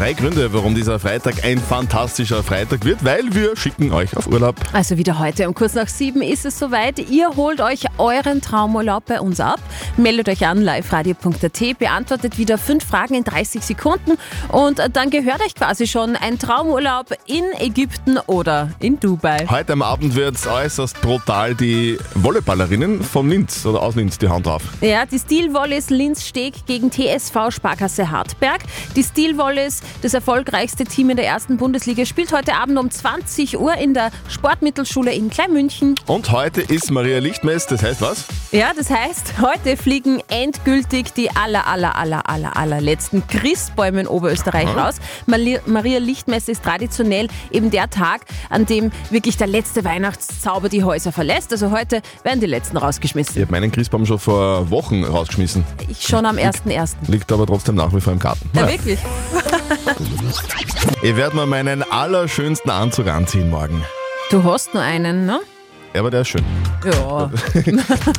Drei Gründe, warum dieser Freitag ein fantastischer Freitag wird, weil wir schicken euch auf Urlaub. Also wieder heute um kurz nach sieben ist es soweit. Ihr holt euch euren Traumurlaub bei uns ab. Meldet euch an liveradio.at, beantwortet wieder fünf Fragen in 30 Sekunden und dann gehört euch quasi schon ein Traumurlaub in Ägypten oder in Dubai. Heute am Abend wird äußerst brutal die Volleyballerinnen von Linz oder aus Linz die Hand auf. Ja, die Steel Volleys Linz Steg gegen TSV Sparkasse Hartberg. Die Steel Volleys, das erfolgreichste Team in der ersten Bundesliga, spielt heute Abend um 20 Uhr in der Sportmittelschule in Kleinmünchen. Und heute ist Maria Lichtmess, das heißt was? Ja, das heißt, heute fliegen endgültig die aller, aller, aller, aller, allerletzten Christbäume in Oberösterreich raus. Mali- Maria Lichtmesse ist traditionell eben der Tag, an dem wirklich der letzte Weihnachtszauber die Häuser verlässt. Also heute werden die letzten Ich rausgeschmissen. habe meinen Christbaum schon vor Wochen rausgeschmissen. Ich schon am 1.1. Liegt aber trotzdem nach wie vor im Garten. Ja, Naja. wirklich. Ich werde mir meinen allerschönsten Anzug anziehen morgen. Du hast nur einen, ne? Ja, aber der ist schön. Ja.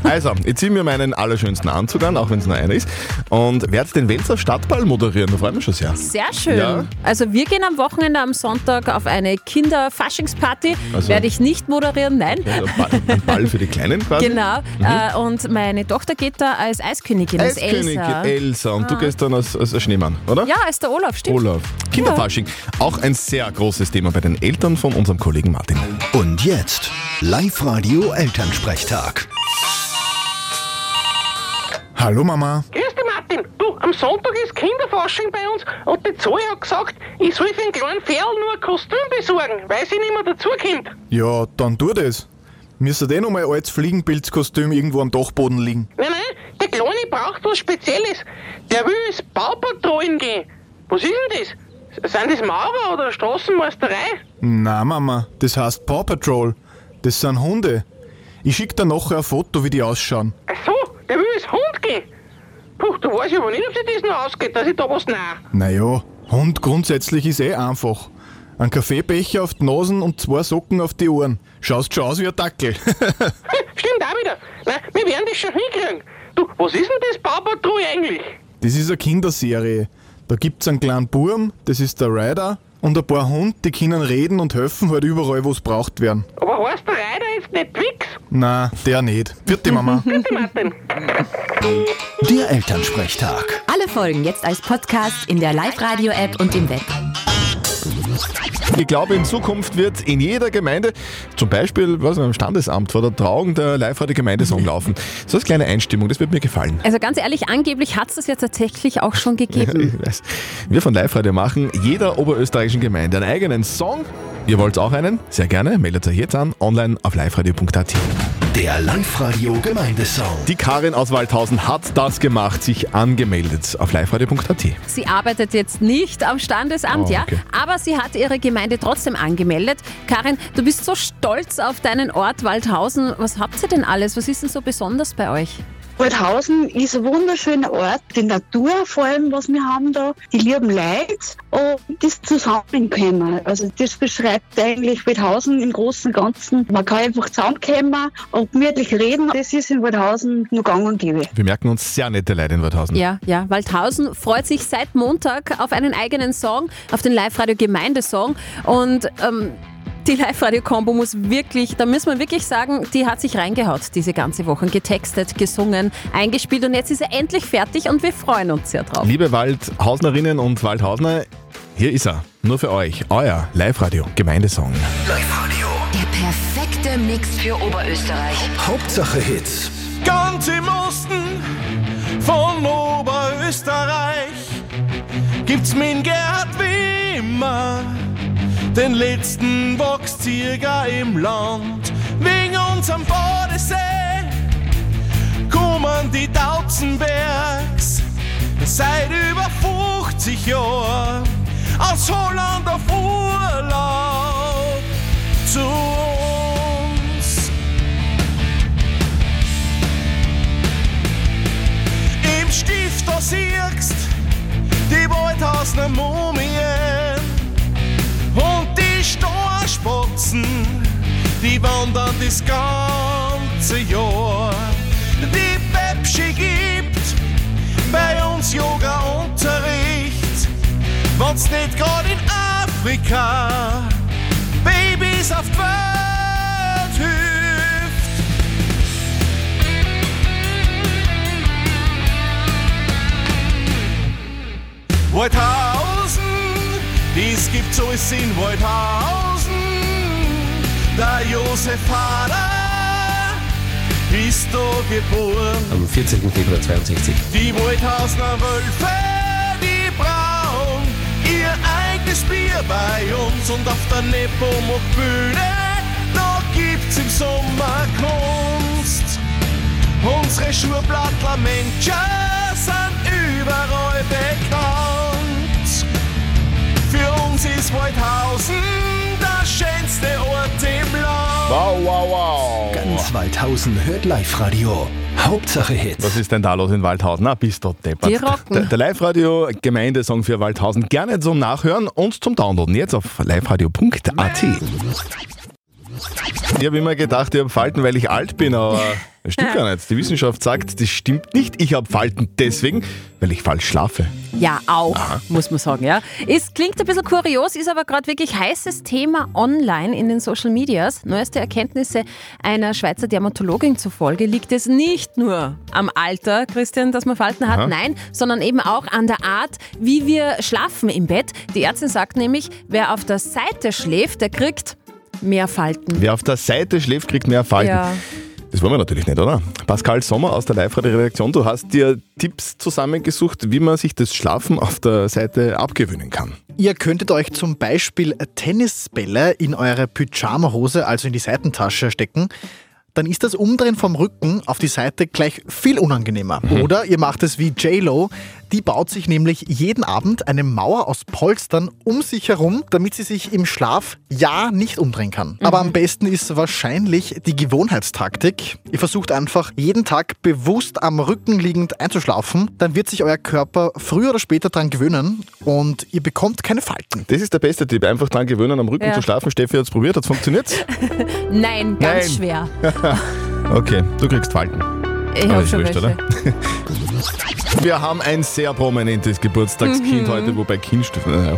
Also, ich ziehe mir meinen allerschönsten Anzug an, auch wenn es nur einer ist, und werde den Welser Stadtball moderieren. Da freue ich mich schon sehr. Sehr schön. Ja. Also wir gehen am Wochenende am Sonntag auf eine Kinderfaschingsparty. Also- Werde ich nicht moderieren, nein. Ein Ball, ein Ball für die Kleinen quasi. Genau. Äh, und meine Tochter geht da als Eiskönigin, als Eiskönigin Elsa. Elsa. Und du gehst dann als, als Schneemann, oder? ja, als der Olaf, stimmt. Olaf. Kinderfasching. Auch ein sehr großes Thema bei den Eltern von unserem Kollegen Martin. Und jetzt Live-Radio Elternsprechtag. Hallo Mama. Grüß dich, Martin. Du, am Sonntag ist Kinderfasching bei uns und die Zoe hat gesagt, ich soll für einen kleinen Ferl nur ein Kostüm besorgen, weil sie nicht mehr dazukommt. Ja, dann tu das. Müsste eh noch mal ein altes Fliegenpilzkostüm irgendwo am Dachboden liegen. Nein, nein, der Kleine braucht was Spezielles. Der will ins Baupatrollen gehen. Was ist denn das? Sind das Maurer oder Straßenmeisterei? Na Mama, das heißt Paw Patrol. Das sind Hunde. Ich schick dir nachher ein Foto, wie die ausschauen. Ach so, der will ins Hund gehen. Puh, du weißt aber nicht, ob sich das noch ausgeht, dass ich da was nah. Naja, Hund grundsätzlich ist eh einfach. Ein Kaffeebecher auf die Nasen und zwei Socken auf die Ohren. Schaust schon aus wie ein Dackel. Stimmt auch wieder. Nein, wir werden das schon hinkriegen. Du, was ist denn das Baupatrouille eigentlich? das ist eine Kinderserie. Da gibt's einen kleinen Burm, das ist der Ryder, und ein paar Hunde, die können reden und helfen halt überall, wo es braucht werden. Aber heißt der Reiter jetzt nicht Twix? Na, der nicht. Vierte Mama. Bitte, Martin. Der Elternsprechtag. Alle Folgen jetzt als Podcast in der Live-Radio-App und im Web. Ich glaube, in Zukunft wird in jeder Gemeinde, zum Beispiel was, am Standesamt vor der Trauung der Live-Radio-Gemeindesong laufen. So als kleine Einstimmung, das wird mir gefallen. Also ganz ehrlich, angeblich hat es das ja tatsächlich auch schon gegeben. Weiß. Wir von Live-Radio machen jeder oberösterreichischen Gemeinde einen eigenen Song. Ihr wollt auch einen? Sehr gerne, meldet euch jetzt an, online auf liveradio.at. Der Live-Radio Gemeindesong. Die Karin aus Waldhausen hat das gemacht, sich angemeldet auf liveradio.at. Sie arbeitet jetzt nicht am Standesamt, Oh, ja, okay. aber sie hat ihre Gemeinde trotzdem angemeldet. Karin, du bist so stolz auf deinen Ort Waldhausen. Was habt ihr denn alles? Was ist denn so besonders bei euch? Waldhausen ist ein wunderschöner Ort, die Natur vor allem, was wir haben da, die lieben Leute und das Zusammenkommen. Also das beschreibt eigentlich Waldhausen im Großen und Ganzen. Man kann einfach zusammenkommen und gemütlich reden. Das ist in Waldhausen nur gang und gäbe. Wir merken uns sehr nette Leute in Waldhausen. Ja, ja, Waldhausen freut sich seit Montag auf einen eigenen Song, auf den Live-Radio-Gemeindesong. Und ähm, die Live-Radio-Kombo muss wirklich, da müssen wir wirklich sagen, die hat sich reingehaut diese ganze Woche. Getextet, gesungen, eingespielt und jetzt ist er endlich fertig und wir freuen uns sehr drauf. Liebe Waldhausnerinnen und Waldhausner, hier ist er. Nur für euch. Euer Live-Radio-Gemeindesong. Live-Radio. Der perfekte Mix für Oberösterreich. Hauptsache Hits. Ganz im Osten von Oberösterreich gibt's min Gerhard Wimmer, den letzten Boxzieher im Land. Wegen unserem Bodensee kommen die Dautzenbergs seit über 50 Jahren aus Holland auf Urlaub zu uns. Im Stift da siehst die Waldhausner Mumien die wandern das ganze Jahr. Die Pepsi gibt bei uns Yoga-Unterricht, wenn's nicht gerade in Afrika Babys auf die Welt hilft. Waldhausen, dies gibt's alles in Waldhausen. Der Josef Hader ist da geboren. Am 14. Februar 62. Die Waldhausener Wölfe, die brauen ihr eigenes Bier bei uns und auf der Nepomuk-Bühne, da gibt's im Sommer Kunst. Unsere Schuhblattler Menschen sind überall bekannt. Für uns ist Waldhausen Wow, wow, wow. Ganz Waldhausen hört Live-Radio. Hauptsache Hits. Was ist denn da los in Waldhausen? Na, bist du deppert. Die rocken. Der, der Live-Radio-Gemeindesong für Waldhausen gerne zum Nachhören und zum Downloaden. Jetzt auf liveradio.at. Ich habe immer gedacht, ich habe Falten, weil ich alt bin, aber das stimmt gar nicht. Die Wissenschaft sagt, das stimmt nicht. Ich habe Falten deswegen, weil ich falsch schlafe. Ja, auch, muss man sagen. Ja. Es klingt ein bisschen kurios, ist aber gerade wirklich heißes Thema online in den Social Medias. Neueste Erkenntnisse einer Schweizer Dermatologin zufolge liegt es nicht nur am Alter, Christian, dass man Falten hat, Aha. nein, sondern eben auch an der Art, wie wir schlafen im Bett. Die Ärztin sagt nämlich, wer auf der Seite schläft, der kriegt mehr Falten. Wer auf der Seite schläft, kriegt mehr Falten. Ja. Das wollen wir natürlich nicht, oder? Pascal Sommer aus der Live-Radio-Redaktion, du hast dir Tipps zusammengesucht, wie man sich das Schlafen auf der Seite abgewöhnen kann. Ihr könntet euch zum Beispiel Tennisbälle in eure Pyjama-Hose, also in die Seitentasche stecken. Dann ist das Umdrehen vom Rücken auf die Seite gleich viel unangenehmer. Oder ihr macht es wie J-Lo. Die baut sich nämlich jeden Abend eine Mauer aus Polstern um sich herum, damit sie sich im Schlaf ja nicht umdrehen kann. Aber am besten ist wahrscheinlich die Gewohnheitstaktik. Ihr versucht einfach jeden Tag bewusst am Rücken liegend einzuschlafen. Dann wird sich euer Körper früher oder später dran gewöhnen und ihr bekommt keine Falten. Das ist der beste Tipp. Einfach dran gewöhnen, am Rücken Ja. zu schlafen. Steffi hat es probiert, hat es funktioniert? Nein, ganz Nein. schwer. Okay, du kriegst Falten. Ich habe schon wurscht, welche. Wir haben ein sehr prominentes Geburtstagskind Mhm. heute, wobei Kind, naja,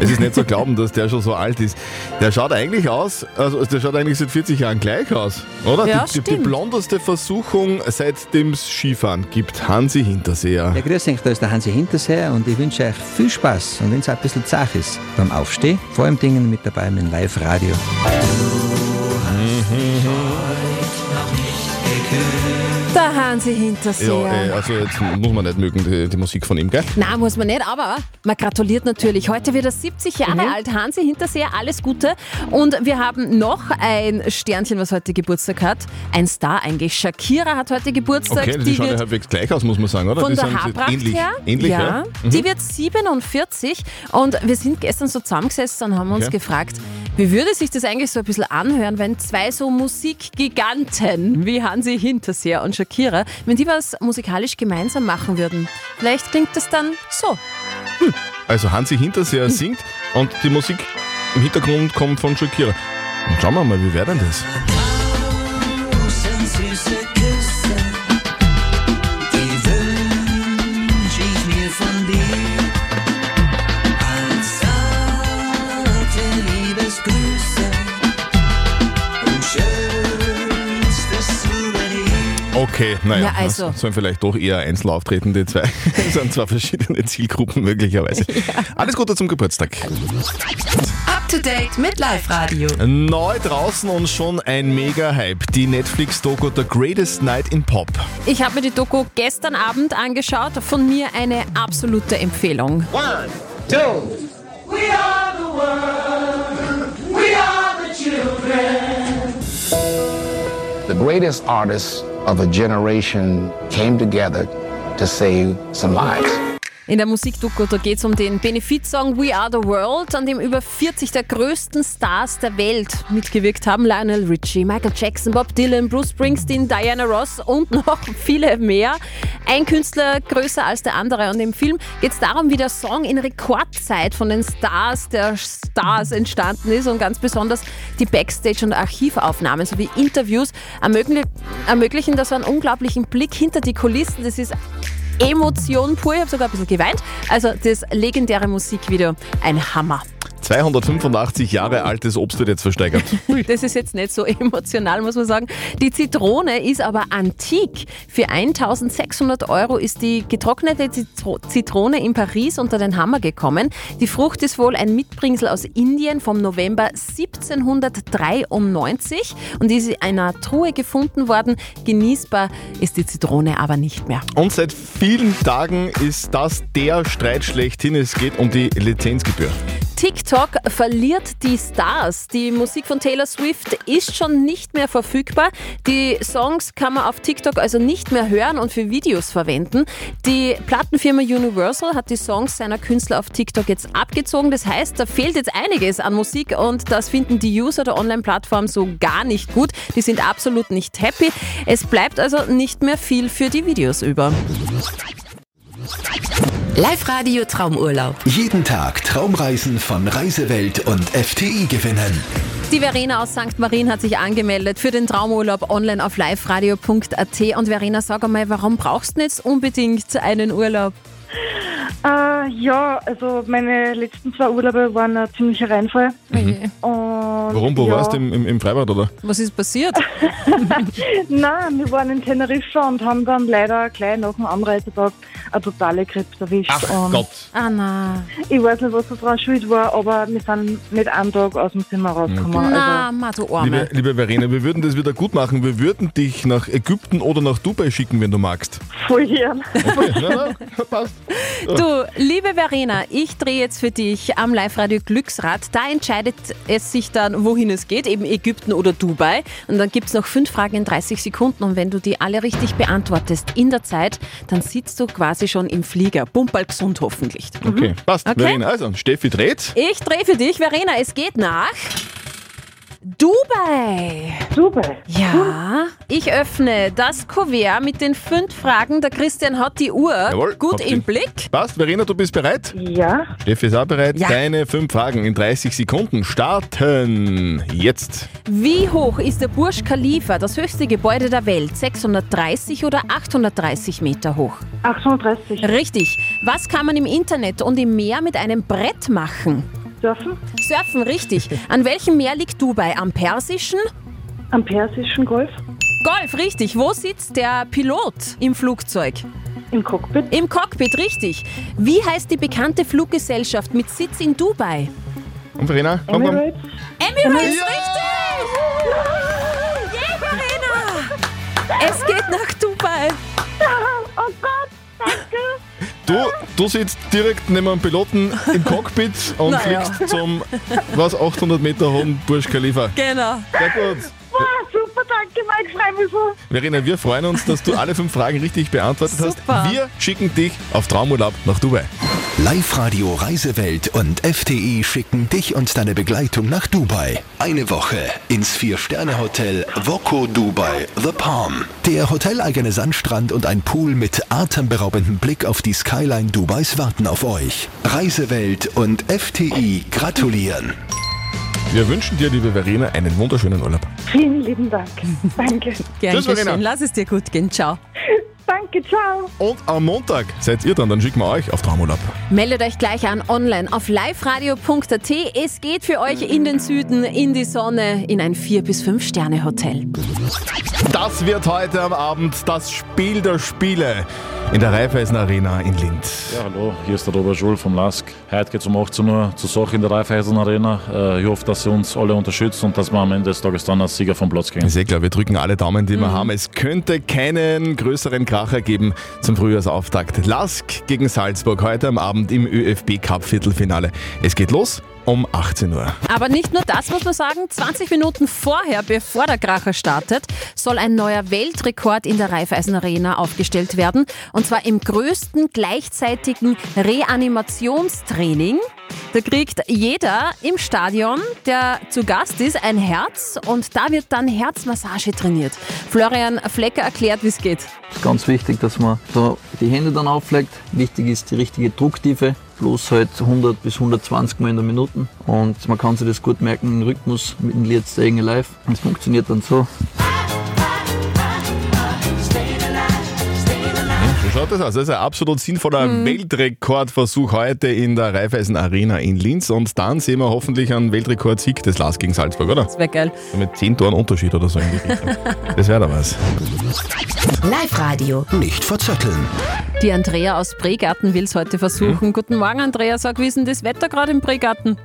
es ist nicht zu glauben, dass der schon so alt ist. Der schaut eigentlich aus, also der schaut eigentlich seit 40 Jahren gleich aus, oder? Ja, die, die, die stimmt. blondeste Versuchung, seitdem es Skifahren gibt, Hansi Hinterseher. Ja, grüß euch, da ist der Hansi Hinterseher und ich wünsche euch viel Spaß und wenn es auch ein bisschen zach ist beim Aufstehen, vor allem Dingen mit dabei mit dem Live-Radio. Hansi Hinterseher. Ja, äh, also jetzt muss man nicht mögen, die, die Musik von ihm, gell? Na, muss man nicht, aber man gratuliert natürlich. Heute wird er 70 Jahre Mhm. alt. Hansi Hinterseher, alles Gute. Und wir haben noch ein Sternchen, was heute Geburtstag hat. Ein Star eigentlich. Shakira hat heute Geburtstag. Okay, die, die schauen ja halbwegs gleich aus, muss man sagen, oder? von die der sind Haarpracht ähnlich. her. ähnlich ja, ja. Mhm. Die wird 47 und wir sind gestern so zusammengesessen und haben uns Okay. gefragt, wie würde sich das eigentlich so ein bisschen anhören, wenn zwei so Musikgiganten wie Hansi Hinterseher und Shakira, wenn die was musikalisch gemeinsam machen würden. Vielleicht klingt das dann so. Also Hansi Hinterseher Hm. singt und die Musik im Hintergrund kommt von Shakira. Und schauen wir mal, wie wäre denn das? süße Okay, naja, Ja, also. das sollen vielleicht doch eher einzeln auftreten, die zwei. Das sind zwar verschiedene Zielgruppen möglicherweise. Alles Gute zum Geburtstag. Up to date mit Live Radio. Neu draußen und schon ein Mega-Hype. Die Netflix-Doku The Greatest Night in Pop. Ich habe mir die Doku gestern Abend angeschaut. Von mir eine absolute Empfehlung. One, two. We are the world. We are the children. Greatest artists of a generation came together to save some lives. In der Musikdoku da geht es um den Benefizsong We Are the World, an dem über 40 der größten Stars der Welt mitgewirkt haben. Lionel Richie, Michael Jackson, Bob Dylan, Bruce Springsteen, Diana Ross und noch viele mehr. Ein Künstler größer als der andere. Und im Film geht es darum, wie der Song in Rekordzeit von den Stars der Stars entstanden ist und ganz besonders die Backstage- und Archivaufnahmen sowie Interviews ermöglichen, ermöglichen da so einen unglaublichen Blick hinter die Kulissen. Das ist Emotion pur. Ich habe sogar ein bisschen geweint. Also das legendäre Musikvideo, ein Hammer. 285 Jahre altes Obst wird jetzt versteigert. Das ist jetzt nicht so emotional, muss man sagen. Die Zitrone ist aber antik. Für 1600 Euro ist die getrocknete Zitro- Zitrone in Paris unter den Hammer gekommen. Die Frucht ist wohl ein Mitbringsel aus Indien vom November 1793 und ist in einer Truhe gefunden worden. Genießbar ist die Zitrone aber nicht mehr. Und seit vielen Tagen ist das der Streit schlechthin. Es geht um die Lizenzgebühr. TikTok verliert die Stars. Die Musik von Taylor Swift ist schon nicht mehr verfügbar. Die Songs kann man auf TikTok also nicht mehr hören und für Videos verwenden. Die Plattenfirma Universal hat die Songs seiner Künstler auf TikTok jetzt abgezogen. Das heißt, da fehlt jetzt einiges an Musik und das finden die User der Online-Plattform so gar nicht gut. Die sind absolut nicht happy. Es bleibt also nicht mehr viel für die Videos über. Live-Radio Traumurlaub. Jeden Tag Traumreisen von Reisewelt und FTI gewinnen. Die Verena aus St. Marien hat sich angemeldet für den Traumurlaub online auf liveradio.at. Und Verena, sag einmal, warum brauchst du jetzt unbedingt einen Urlaub? Äh, ja, also meine letzten zwei Urlaube waren ein ziemlicher Reinfall. Und Warum? Wo ja. warst du? Im, im, Im Freibad, oder? Was ist passiert? Nein, wir waren in Teneriffa und haben dann leider gleich nach dem Anreisetag eine totale Krebs erwischt. und Ah, na. Ich weiß nicht, was da dran schuld war, aber wir sind nicht einen Tag aus dem Zimmer rausgekommen. Okay. Na, Also, du Liebe, Arme. liebe Verena, wir würden das wieder gut machen. Wir würden dich nach Ägypten oder nach Dubai schicken, wenn du magst. voll gern. Ja, na, passt. Du, liebe Verena, ich drehe jetzt für dich am Live-Radio Glücksrad. Da entscheidet es sich dann, wohin es geht, eben Ägypten oder Dubai. Und dann gibt es noch fünf Fragen in 30 Sekunden. Und wenn du die alle richtig beantwortest in der Zeit, dann sitzt du quasi schon im Flieger. Bumperl gesund hoffentlich. Okay, passt. Okay. Verena, also Steffi dreht. Ich drehe für dich, Verena. Es geht nach Dubai. Dubai. Ja, ich öffne das Kuvert mit den fünf Fragen. Der Christian hat die Uhr Jawohl, gut im. Blick. Passt, Verena, du bist bereit? Ja. Steffi ist auch bereit. Ja. Deine fünf Fragen in 30 Sekunden starten jetzt. Wie hoch ist der Burj Khalifa, das höchste Gebäude der Welt? 630 oder 830 Meter hoch? 830. Richtig. Was kann man im Internet und im Meer mit einem Brett machen? Surfen? Surfen, richtig. An welchem Meer liegt Dubai? Am Persischen? Am Persischen Golf? Golf, richtig. Wo sitzt der Pilot im Flugzeug? Im Cockpit? Im Cockpit, richtig. Wie heißt die bekannte Fluggesellschaft mit Sitz in Dubai? Und Verena, komm, komm. Emirates? Emirates, richtig! Yeah, Verena! Es geht nach Dubai. Oh Gott, danke. Du, du sitzt direkt neben einem Piloten im Cockpit und Naja. fliegst zum, was, 800 Meter hohen Burj Khalifa. Genau. Sehr gut. Wow, super, danke, Mike, so. Verena, wir freuen uns, dass du alle fünf Fragen richtig beantwortet Super. hast. Wir schicken dich auf Traumurlaub nach Dubai. Live-Radio Reisewelt und FTI schicken dich und deine Begleitung nach Dubai. Eine Woche ins Vier-Sterne-Hotel Voco Dubai The Palm. Der hoteleigene Sandstrand und ein Pool mit atemberaubendem Blick auf die Skyline Dubais warten auf euch. Reisewelt und FTI gratulieren. Wir wünschen dir, liebe Verena, einen wunderschönen Urlaub. Vielen lieben Dank. Danke. Gern Tschüss, Verena. geschehen. Lass es dir gut gehen. Ciao. Danke, ciao. Und am Montag seid ihr dann, dann schicken wir euch auf Traumurlaub. Meldet euch gleich an online auf liveradio.at. Es geht für euch in den Süden, in die Sonne, in ein 4- bis 5-Sterne-Hotel. Das wird heute am Abend das Spiel der Spiele in der Raiffeisen Arena in Linz. Ja, hallo, hier ist der Robert Schul vom LASK. Heute geht es um 18 Uhr zur Sache in der Raiffeisen Arena. Äh, Ich hoffe, dass ihr uns alle unterstützt und dass wir am Ende des Tages dann als Sieger vom Platz gehen. Ist eh klar, wir drücken alle Daumen, die wir haben. Es könnte keinen größeren Kracher geben zum Frühjahrsauftakt. Lask gegen Salzburg heute am Abend im ÖFB Cup Viertelfinale. Es geht los um 18 Uhr. Aber nicht nur das muss man sagen, 20 Minuten vorher, bevor der Kracher startet, soll ein neuer Weltrekord in der Raiffeisen Arena aufgestellt werden. Und zwar im größten gleichzeitigen Reanimationstraining. Da kriegt jeder im Stadion, der zu Gast ist, ein Herz und da wird dann Herzmassage trainiert. Florian Flecker erklärt, wie es geht. Es ist ganz wichtig, dass man da die Hände dann auflegt. Wichtig ist die richtige Drucktiefe, bloß halt 100 bis 120 Mal in der Minute. Und man kann sich das gut merken im Rhythmus mit dem Lied Staying Alive. Es funktioniert dann so. Schaut das aus. Das ist ein absolut sinnvoller Mhm. Weltrekordversuch heute in der Raiffeisen Arena in Linz. Und dann sehen wir hoffentlich einen Weltrekordsieg des LAS gegen Salzburg, oder? Das wäre geil. Mit 10 Toren Unterschied oder so in die Richtung. Das wäre da was. Live-Radio. Nicht verzetteln. Die Andrea aus Bregarten will es heute versuchen. Hm? Guten Morgen, Andrea. Sag, wie ist denn das Wetter gerade im Bregarten?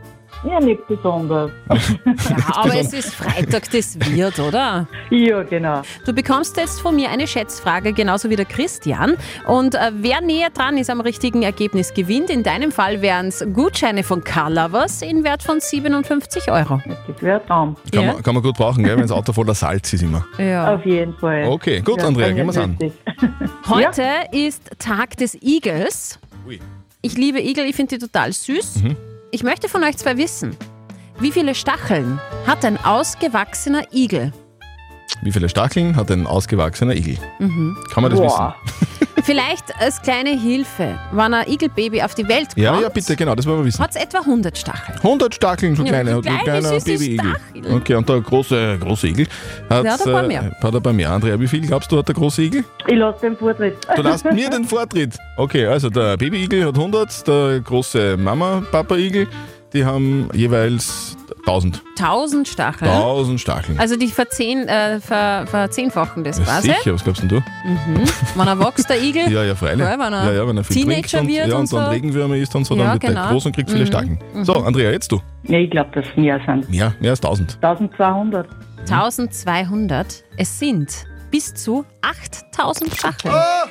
Ja, nicht besonders. Ja, aber es ist Freitag, das wird, oder? Ja, genau. Du bekommst jetzt von mir eine Schätzfrage, genauso wie der Christian. Und äh, wer näher dran ist am richtigen Ergebnis, gewinnt. In deinem Fall wären es Gutscheine von Colorvers in Wert von 57 Euro. Das wäre ein Traum. Kann, Ja. man, kann man gut brauchen, gell, wenn das Auto voller Salz ist immer. Ja. Auf jeden Fall. Okay, gut, Andrea, gehen wir's an. Heute ist Tag des Igels. Ui. Ich liebe Igel, ich finde die total süß. Mhm. Ich möchte von euch zwei wissen, wie viele Stacheln hat ein ausgewachsener Igel? Wie viele Stacheln hat ein ausgewachsener Igel? Mhm. Kann man das Boah. Vielleicht als kleine Hilfe, wenn ein Igelbaby auf die Welt kommt? Ja, ja, bitte, genau, das wollen wir wissen. hat es etwa 100 Stacheln. 100 Stacheln, so Ja, kleine, so ein kleine, Baby-Igel. Stacheln. Okay, und der große, große Igel hat, Der hat ein paar äh, mehr. hat ein paar mehr. Andrea, wie viel glaubst du, hat der große Igel? Ich lasse den Vortritt. Du lässt mir den Vortritt. Okay, also der Baby-Igel hat 100, der große Mama-Papa-Igel, die haben jeweils 1000. 1000 Stacheln. 1000 Stacheln. Also die verzehn, äh, ver, verzehnfachen das Ja, quasi. sicher, was glaubst denn du? Mhm. Wenn er wächst, der Igel. Ja, ja, freilich. Ja, wenn er ja, ja, wenn er viel Teenager trinkt und, wird ja, und und dann so. Regenwürmer isst und so, dann Ja, wird genau. der groß und kriegt viele Mhm. Stacheln. Mhm. So, Andrea, jetzt du. Ja, ich glaube, dass es mehr sind. Mehr, mehr als 1000. 1200. 1200. Es sind bis zu 8000 Stacheln. Andrea,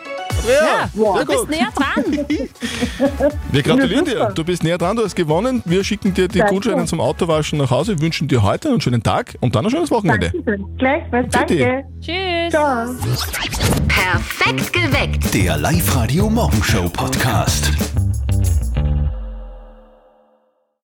ja, sehr du bist näher dran. Wir gratulieren dir. Du bist näher dran, du hast gewonnen. Wir schicken dir die Danke. Gutscheine zum Autowaschen nach Hause, wünschen dir heute einen schönen Tag und dann ein schönes Wochenende. Gleichfalls, Bitte. danke. Tschüss. Ciao. Perfekt geweckt. Der Live-Radio Morgenshow Podcast.